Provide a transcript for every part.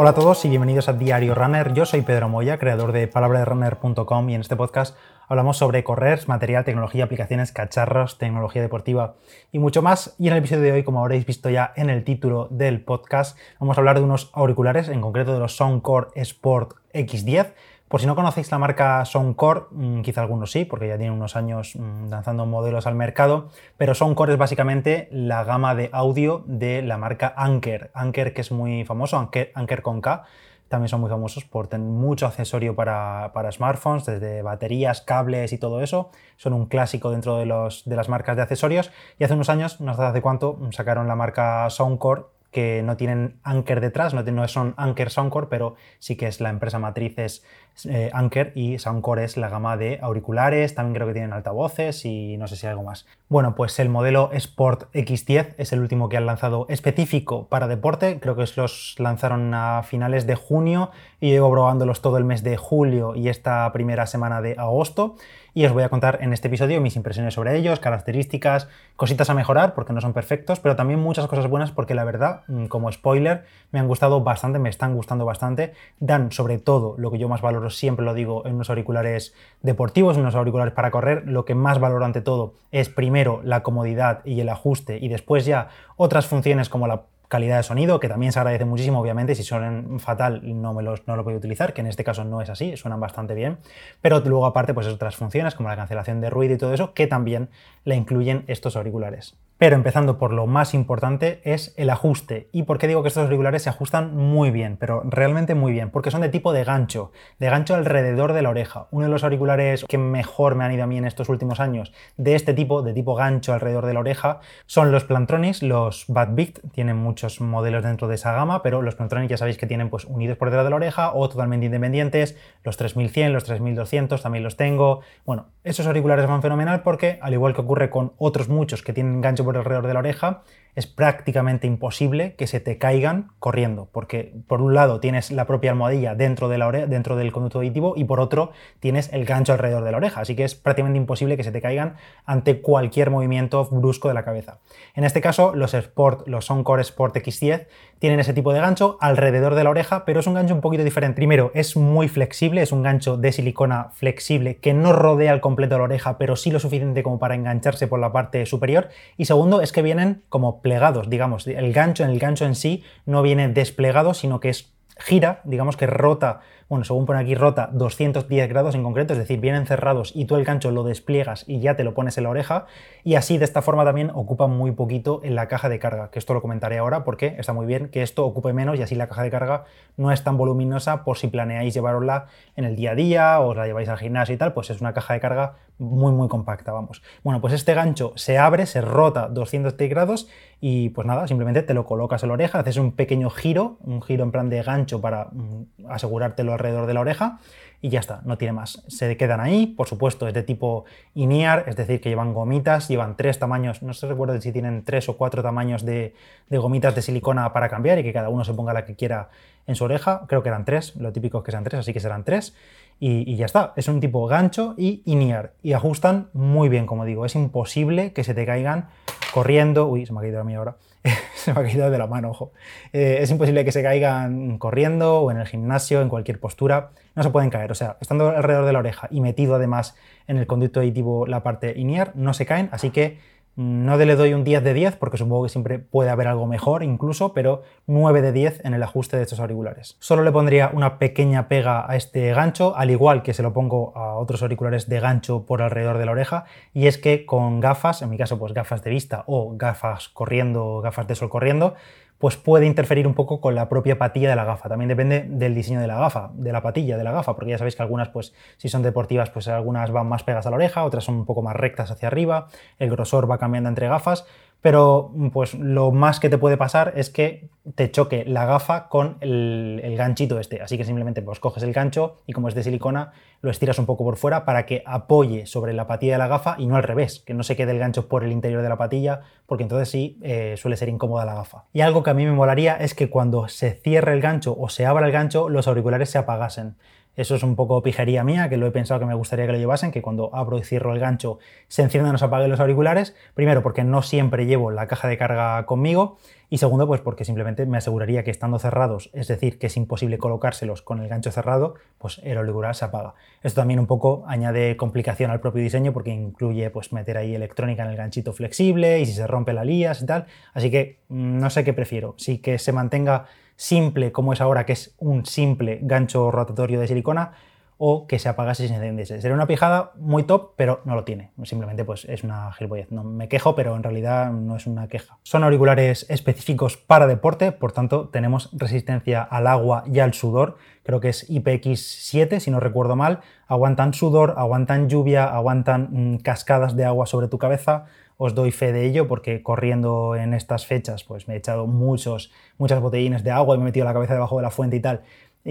Hola a todos y bienvenidos a Diario Runner. Yo soy Pedro Moya, creador de palabraderunner.com y en este podcast hablamos sobre correr, material, tecnología, aplicaciones, cacharros, tecnología deportiva y mucho más. Y en el episodio de hoy, como habréis visto ya en el título del podcast, vamos a hablar de unos auriculares, en concreto de los Soundcore Sport X10 por si no conocéis la marca Soundcore, mm, quizá algunos sí, porque ya tienen unos años mm, lanzando modelos al mercado, pero Soundcore es básicamente la gama de audio de la marca Anker. Anker que es muy famoso, Anker, con K, también son muy famosos por tener mucho accesorio para, smartphones, desde baterías, cables y todo eso. Son un clásico dentro de, los, de las marcas de accesorios. Y hace unos años, no sé hace cuánto, sacaron la marca Soundcore que no tienen Anker detrás, no, no son Anker Soundcore, pero sí que es la empresa matriz es eh, Anker y Soundcore es la gama de auriculares, también creo que tienen altavoces y no sé si algo más. Bueno, pues el modelo Sport X10 es el último que han lanzado específico para deporte, creo que los lanzaron a finales de junio y llevo probándolos todo el mes de julio y esta primera semana de agosto. Y os voy a contar en este episodio mis impresiones sobre ellos, características, cositas a mejorar porque no son perfectos, pero también muchas cosas buenas porque la verdad, mm, como spoiler, me han gustado bastante, me están gustando bastante, dan sobre todo lo que yo más valoro, siempre lo digo, en unos auriculares deportivos, en unos auriculares para correr, lo que más valoro ante todo es primero la comodidad y el ajuste y después ya otras funciones como la calidad de sonido, que también se agradece muchísimo, obviamente, si suenan fatal no, me los, no lo puedo utilizar, que en este caso no es así, suenan bastante bien, pero luego aparte pues otras funciones como la cancelación de ruido y todo eso, que también la incluyen estos auriculares. Pero empezando por lo más importante es el ajuste. ¿Y por qué digo que estos auriculares se ajustan muy bien? Pero realmente muy bien, porque son de tipo de gancho, de gancho alrededor de la oreja. Uno de los auriculares que mejor me han ido a mí en estos últimos años de este tipo, de tipo gancho alrededor de la oreja, son los Plantronics, los Bad Beat, tienen muchos modelos dentro de esa gama, pero los Plantronics ya sabéis que tienen pues unidos por detrás de la oreja o totalmente independientes, los 3100, los 3200 también los tengo. Bueno, esos auriculares van fenomenal porque, al igual que ocurre con otros muchos que tienen gancho por alrededor de la oreja, es prácticamente imposible que se te caigan corriendo, porque por un lado tienes la propia almohadilla dentro, de la dentro del conducto auditivo y por otro tienes el gancho alrededor de la oreja, así que es prácticamente imposible que se te caigan ante cualquier movimiento brusco de la cabeza. En este caso, los Sport, los Soundcore Sport X10 tienen ese tipo de gancho alrededor de la oreja, pero es un gancho un poquito diferente. Primero, es muy flexible, es un gancho de silicona flexible que no rodea al completo la oreja, pero sí lo suficiente como para engancharse por la parte superior. Y segundo, es que vienen como plegados, digamos, el gancho el gancho en sí no viene desplegado, sino que es gira, digamos que rota bueno, según pone aquí, rota 210 grados en concreto, es decir, vienen cerrados y tú el gancho lo despliegas y ya te lo pones en la oreja. Y así, de esta forma, también ocupa muy poquito en la caja de carga, que esto lo comentaré ahora porque está muy bien que esto ocupe menos y así la caja de carga no es tan voluminosa por si planeáis llevarosla en el día a día o os la lleváis al gimnasio y tal, pues es una caja de carga muy, muy compacta, vamos. Bueno, pues este gancho se abre, se rota 210 grados y pues nada, simplemente te lo colocas en la oreja, haces un pequeño giro, un giro en plan de gancho para mm, asegurártelo alrededor de la oreja y ya está, no tiene más. Se quedan ahí, por supuesto, es de tipo INEAR, es decir, que llevan gomitas, llevan tres tamaños, no sé recuerdo si tienen tres o cuatro tamaños de, gomitas de silicona para cambiar y que cada uno se ponga la que quiera en su oreja, creo que eran tres, lo típico es que sean tres, así que serán tres. Y, ya está, es un tipo gancho y INEAR y ajustan muy bien, como digo, es imposible que se te caigan corriendo, uy, se me ha caído a mí ahora, se me ha caído de la mano, ojo. Eh, es imposible que se caigan corriendo o en el gimnasio, en cualquier postura. No se pueden caer. O sea, estando alrededor de la oreja y metido además en el conducto auditivo la parte INEAR, no se caen. Así que no le doy un 10 de 10 porque supongo que siempre puede haber algo mejor incluso, pero 9 de 10 en el ajuste de estos auriculares. Solo le pondría una pequeña pega a este gancho, al igual que se lo pongo a otros auriculares de gancho por alrededor de la oreja, y es que con gafas, en mi caso pues gafas de vista o gafas corriendo, gafas de sol corriendo, pues puede interferir un poco con la propia patilla de la gafa. También depende del diseño de la gafa, de la patilla de la gafa, porque ya sabéis que algunas, pues, si son deportivas, pues algunas van más pegadas a la oreja, otras son un poco más rectas hacia arriba, el grosor va cambiando entre gafas, pero pues lo más que te puede pasar es que te choque la gafa con el, ganchito este. Así que simplemente pues coges el gancho y como es de silicona, lo estiras un poco por fuera para que apoye sobre la patilla de la gafa y no al revés, que no se quede el gancho por el interior de la patilla, porque entonces sí eh, suele ser incómoda la gafa. Y algo que a mí me molaría es que cuando se cierre el gancho o se abra el gancho, los auriculares se apagasen. Eso es un poco pijería mía, que lo he pensado que me gustaría que lo llevasen, que cuando abro y cierro el gancho se enciendan o se apaguen los auriculares. Primero, porque no siempre llevo la caja de carga conmigo. Y segundo, pues porque simplemente me aseguraría que estando cerrados, es decir, que es imposible colocárselos con el gancho cerrado, pues el auricular se apaga. Esto también un poco añade complicación al propio diseño porque incluye pues meter ahí electrónica en el ganchito flexible y si se rompe la lías y tal. Así que mm, no sé qué prefiero. Si que se mantenga simple como es ahora, que es un simple gancho rotatorio de silicona, o que se apagase sin encendiese. Sería una pijada muy top, pero no lo tiene. Simplemente pues es una gilipollez. No me quejo, pero en realidad no es una queja. Son auriculares específicos para deporte, por tanto tenemos resistencia al agua y al sudor. Creo que es IPX7, si no recuerdo mal. Aguantan sudor, aguantan lluvia, aguantan mm, cascadas de agua sobre tu cabeza. Os doy fe de ello porque corriendo en estas fechas pues me he echado muchos, muchas botellines de agua y me he metido la cabeza debajo de la fuente y tal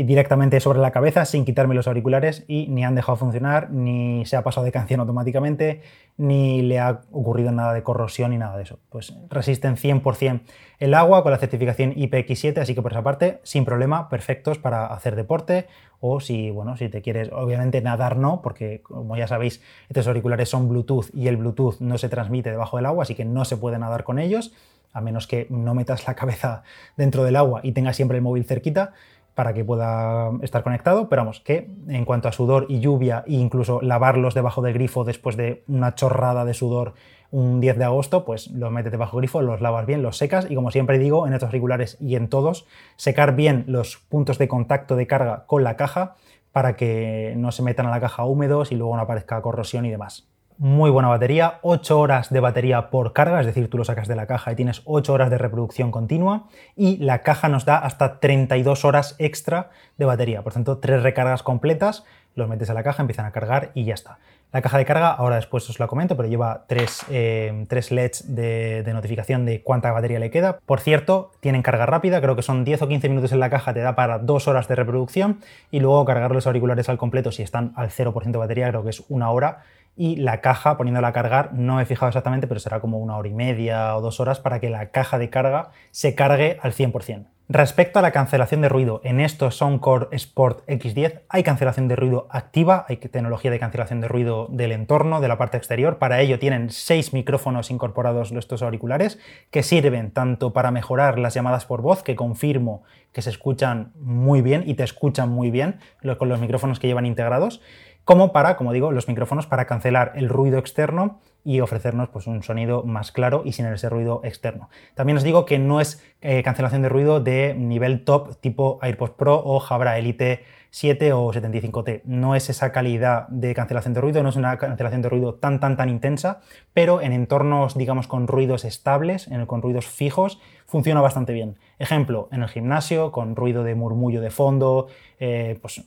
directamente sobre la cabeza sin quitarme los auriculares y ni han dejado funcionar, ni se ha pasado de canción automáticamente, ni le ha ocurrido nada de corrosión ni nada de eso. Pues resisten 100% el agua con la certificación IPX7, así que por esa parte, sin problema, perfectos para hacer deporte o si, bueno, si te quieres, obviamente nadar no, porque como ya sabéis, estos auriculares son Bluetooth y el Bluetooth no se transmite debajo del agua, así que no se puede nadar con ellos, a menos que no metas la cabeza dentro del agua y tengas siempre el móvil cerquita para que pueda estar conectado, pero vamos, que en cuanto a sudor y lluvia e incluso lavarlos debajo del grifo después de una chorrada de sudor un 10 de agosto, pues los metes debajo del grifo, los lavas bien, los secas y como siempre digo en estos auriculares y en todos, secar bien los puntos de contacto de carga con la caja para que no se metan a la caja húmedos y luego no aparezca corrosión y demás muy buena batería, 8 horas de batería por carga, es decir, tú lo sacas de la caja y tienes 8 horas de reproducción continua y la caja nos da hasta 32 horas extra de batería, por tanto, tres recargas completas, los metes a la caja, empiezan a cargar y ya está. La caja de carga, ahora después os la comento, pero lleva tres, eh, LEDs de, de, notificación de cuánta batería le queda. Por cierto, tienen carga rápida, creo que son 10 o 15 minutos en la caja, te da para 2 horas de reproducción y luego cargar los auriculares al completo si están al 0% de batería, creo que es una hora y la caja, poniéndola a cargar, no he fijado exactamente, pero será como una hora y media o dos horas para que la caja de carga se cargue al 100%. Respecto a la cancelación de ruido, en estos Soundcore Sport X10 hay cancelación de ruido activa, hay tecnología de cancelación de ruido del entorno, de la parte exterior. Para ello tienen seis micrófonos incorporados estos auriculares que sirven tanto para mejorar las llamadas por voz, que confirmo que se escuchan muy bien y te escuchan muy bien con los micrófonos que llevan integrados, como para, como digo, los micrófonos para cancelar el ruido externo y ofrecernos pues, un sonido más claro y sin ese ruido externo. También os digo que no es eh, cancelación de ruido de nivel top tipo AirPods Pro o Jabra Elite 7 o 75T. No es esa calidad de cancelación de ruido, no es una cancelación de ruido tan tan tan intensa, pero en entornos digamos con ruidos estables, con ruidos fijos, funciona bastante bien. Ejemplo, en el gimnasio, con ruido de murmullo de fondo, eh, pues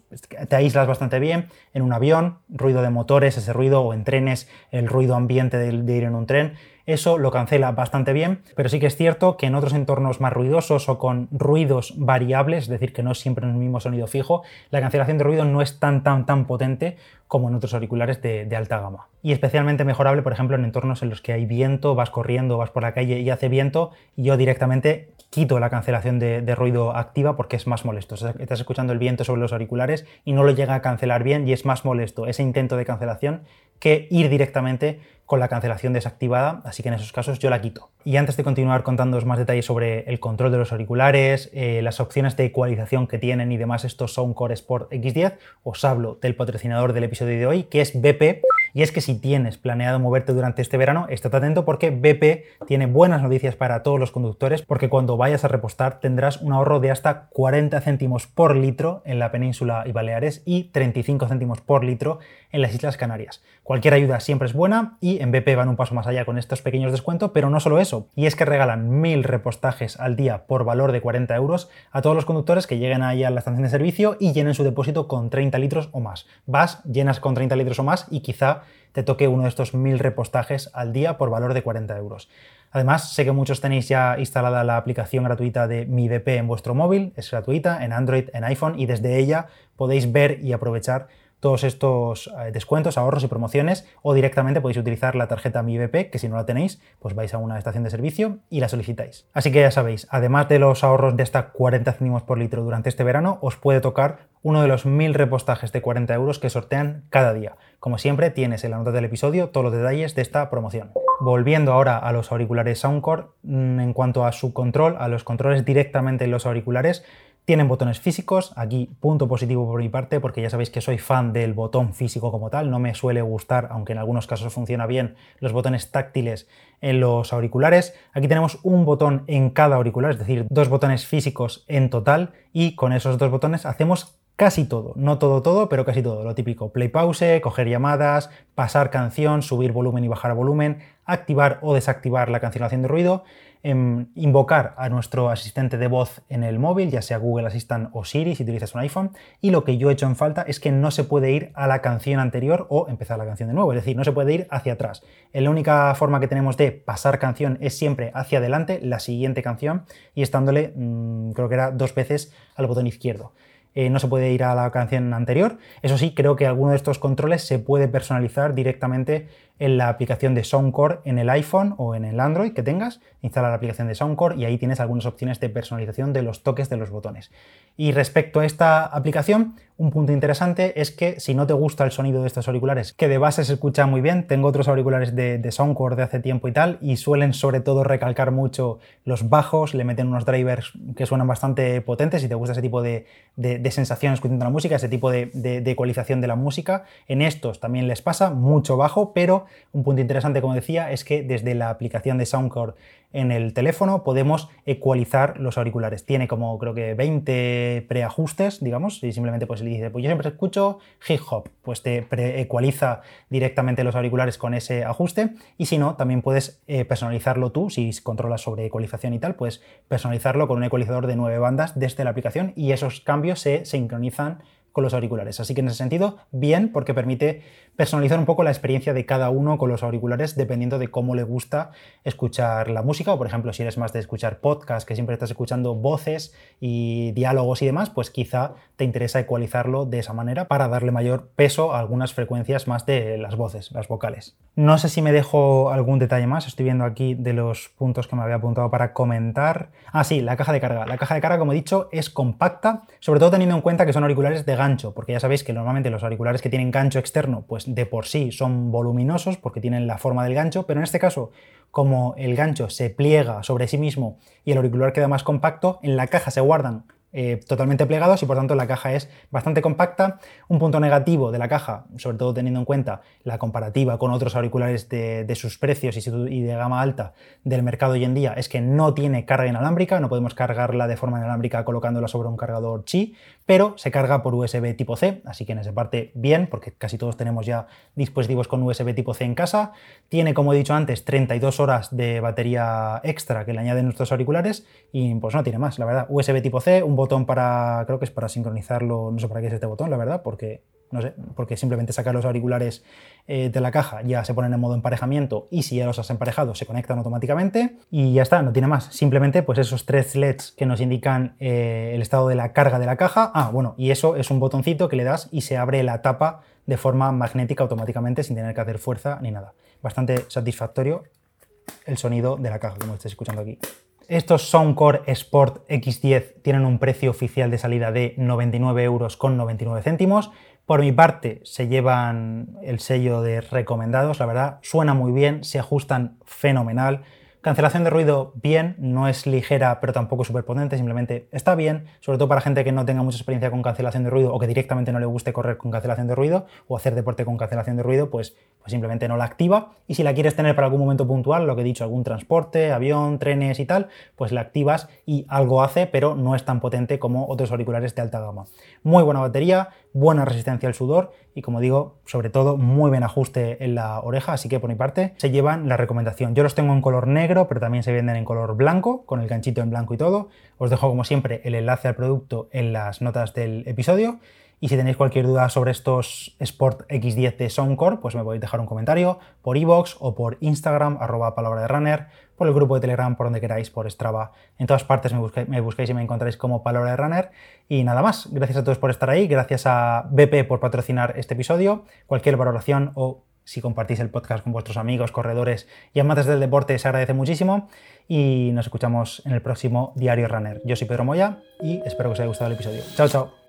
te aíslas bastante bien. En un avión, ruido de motores, ese ruido, o en trenes, el ruido ambiente de, ir en un tren. Eso lo cancela bastante bien, pero sí que es cierto que en otros entornos más ruidosos o con ruidos variables, es decir, que no es siempre el mismo sonido fijo, la cancelación de ruido no es tan tan tan potente como en otros auriculares de, de, alta gama. Y especialmente mejorable, por ejemplo, en entornos en los que hay viento, vas corriendo, vas por la calle y hace viento, y yo directamente quito la cancelación de, ruido activa porque es más molesto. estás escuchando el viento sobre los auriculares y no lo llega a cancelar bien y es más molesto ese intento de cancelación que ir directamente con la cancelación desactivada, así que en esos casos yo la quito. Y antes de continuar contándoos más detalles sobre el control de los auriculares, eh, las opciones de ecualización que tienen y demás estos Soundcore Sport X10, os hablo del patrocinador del episodio de hoy, que es BP, y es que si tienes planeado moverte durante este verano, estate atento porque BP tiene buenas noticias para todos los conductores, porque cuando vayas a repostar tendrás un ahorro de hasta 40 céntimos por litro en la península y Baleares y 35 céntimos por litro en las Islas Canarias. Cualquier ayuda siempre es buena y en BP van un paso más allá con estos pequeños descuentos, pero no solo eso, y es que regalan mil repostajes al día por valor de 40 euros a todos los conductores que lleguen ahí a la estación de servicio y llenen su depósito con 30 litros o más. Vas, llenas con 30 litros o más y quizá te toque uno de estos mil repostajes al día por valor de 40 euros. Además, sé que muchos tenéis ya instalada la aplicación gratuita de Mi BP en vuestro móvil, es gratuita en Android, en iPhone y desde ella podéis ver y aprovechar todos estos eh, descuentos, ahorros y promociones o directamente podéis utilizar la tarjeta MiVP, que si no la tenéis, pues vais a una estación de servicio y la solicitáis. Así que ya sabéis, además de los ahorros de hasta 40 céntimos por litro durante este verano, os puede tocar uno de los mil repostajes de 40 euros que sortean cada día. Como siempre, tienes en la nota del episodio todos los detalles de esta promoción. Volviendo ahora a los auriculares Soundcore, mm, en cuanto a su control, a los controles directamente en los auriculares, tienen botones físicos, aquí punto positivo por mi parte, porque ya sabéis que soy fan del botón físico como tal, no me suele gustar, aunque en algunos casos funciona bien, los botones táctiles en los auriculares. Aquí tenemos un botón en cada auricular, es decir, dos botones físicos en total, y con esos dos botones hacemos casi todo, no todo todo, pero casi todo, lo típico, play pause, coger llamadas, pasar canción, subir volumen y bajar volumen, activar o desactivar la cancelación de ruido, em, invocar a nuestro asistente de voz en el móvil, ya sea Google Assistant o Siri si utilizas un iPhone, y lo que yo he hecho en falta es que no se puede ir a la canción anterior o empezar la canción de nuevo, es decir, no se puede ir hacia atrás. La única forma que tenemos de pasar canción es siempre hacia adelante, la siguiente canción, y estándole, mm, creo que era dos veces al botón izquierdo. Eh, no se puede ir a la canción anterior. Eso sí, creo que alguno de estos controles se puede personalizar directamente en la aplicación de Soundcore en el iPhone o en el Android que tengas. Instala la aplicación de Soundcore y ahí tienes algunas opciones de personalización de los toques de los botones. Y respecto a esta aplicación, un punto interesante es que si no te gusta el sonido de estos auriculares, que de base se escucha muy bien, tengo otros auriculares de, de Soundcore de hace tiempo y tal, y suelen sobre todo recalcar mucho los bajos, le meten unos drivers que suenan bastante potentes, si te gusta ese tipo de, de, sensación escuchando la música, ese tipo de, de ecualización de la música, en estos también les pasa mucho bajo, pero un punto interesante, como decía, es que desde la aplicación de Soundcore en el teléfono podemos ecualizar los auriculares. Tiene como creo que 20 preajustes, digamos, y simplemente pues dice, pues yo siempre escucho hip hop, pues te ecualiza directamente los auriculares con ese ajuste y si no, también puedes eh, personalizarlo tú, si controlas sobre ecualización y tal, puedes personalizarlo con un ecualizador de 9 bandas desde la aplicación y esos cambios se sincronizan con los auriculares. Así que en ese sentido, bien, porque permite personalizar un poco la experiencia de cada uno con los auriculares dependiendo de cómo le gusta escuchar la música o por ejemplo si eres más de escuchar podcast que siempre estás escuchando voces y diálogos y demás pues quizá te interesa ecualizarlo de esa manera para darle mayor peso a algunas frecuencias más de las voces, las vocales. No sé si me dejo algún detalle más, estoy viendo aquí de los puntos que me había apuntado para comentar. Ah sí, la caja de carga. La caja de carga como he dicho es compacta, sobre todo teniendo en cuenta que son auriculares de gancho, porque ya sabéis que normalmente los auriculares que tienen gancho externo pues de por sí son voluminosos porque tienen la forma del gancho, pero en este caso, como el gancho se pliega sobre sí mismo y el auricular queda más compacto, en la caja se guardan eh, totalmente plegados y por tanto la caja es bastante compacta. Un punto negativo de la caja, sobre todo teniendo en cuenta la comparativa con otros auriculares de, sus precios y, de gama alta del mercado hoy en día, es que no tiene carga inalámbrica, no podemos cargarla de forma inalámbrica colocándola sobre un cargador Qi, pero se carga por USB tipo C, así que en esa parte bien, porque casi todos tenemos ya dispositivos con USB tipo C en casa. Tiene, como he dicho antes, 32 horas de batería extra que le añaden nuestros auriculares y pues no tiene más, la verdad. USB tipo C, un botón para, creo que es para sincronizarlo, no sé para qué es este botón, la verdad, porque no sé, porque simplemente sacar los auriculares eh, de la caja ya se ponen en modo emparejamiento y si ya los has emparejado se conectan automáticamente y ya está, no tiene más. Simplemente pues esos tres LEDs que nos indican eh, el estado de la carga de la caja. Ah, bueno, y eso es un botoncito que le das y se abre la tapa de forma magnética automáticamente sin tener que hacer fuerza ni nada. Bastante satisfactorio el sonido de la caja, como estáis escuchando aquí. Estos Soundcore Sport X10 tienen un precio oficial de salida de 99 euros con 99 céntimos. Por mi parte, se llevan el sello de recomendados, la verdad, suena muy bien, se ajustan fenomenal. Cancelación de ruido, bien, no es ligera, pero tampoco súper potente, simplemente está bien, sobre todo para gente que no tenga mucha experiencia con cancelación de ruido o que directamente no le guste correr con cancelación de ruido o hacer deporte con cancelación de ruido, pues, pues simplemente no la activa. Y si la quieres tener para algún momento puntual, lo que he dicho, algún transporte, avión, trenes y tal, pues la activas y algo hace, pero no es tan potente como otros auriculares de alta gama. Muy buena batería, buena resistencia al sudor y como digo, sobre todo muy buen ajuste en la oreja, así que por mi parte se llevan la recomendación. Yo los tengo en color negro, pero también se venden en color blanco, con el ganchito en blanco y todo. Os dejo como siempre el enlace al producto en las notas del episodio. Y si tenéis cualquier duda sobre estos Sport X10 de Soundcore, pues me podéis dejar un comentario por iVoox o por Instagram, arroba palabra de runner, por el grupo de Telegram, por donde queráis, por Strava. En todas partes me, me busquéis y me encontráis como palabra de runner. Y nada más, gracias a todos por estar ahí, gracias a BP por patrocinar este episodio. Cualquier valoración o si compartís el podcast con vuestros amigos, corredores y amantes del deporte, se agradece muchísimo. Y nos escuchamos en el próximo Diario Runner. Yo soy Pedro Moya y espero que os haya gustado el episodio. Chao, chao.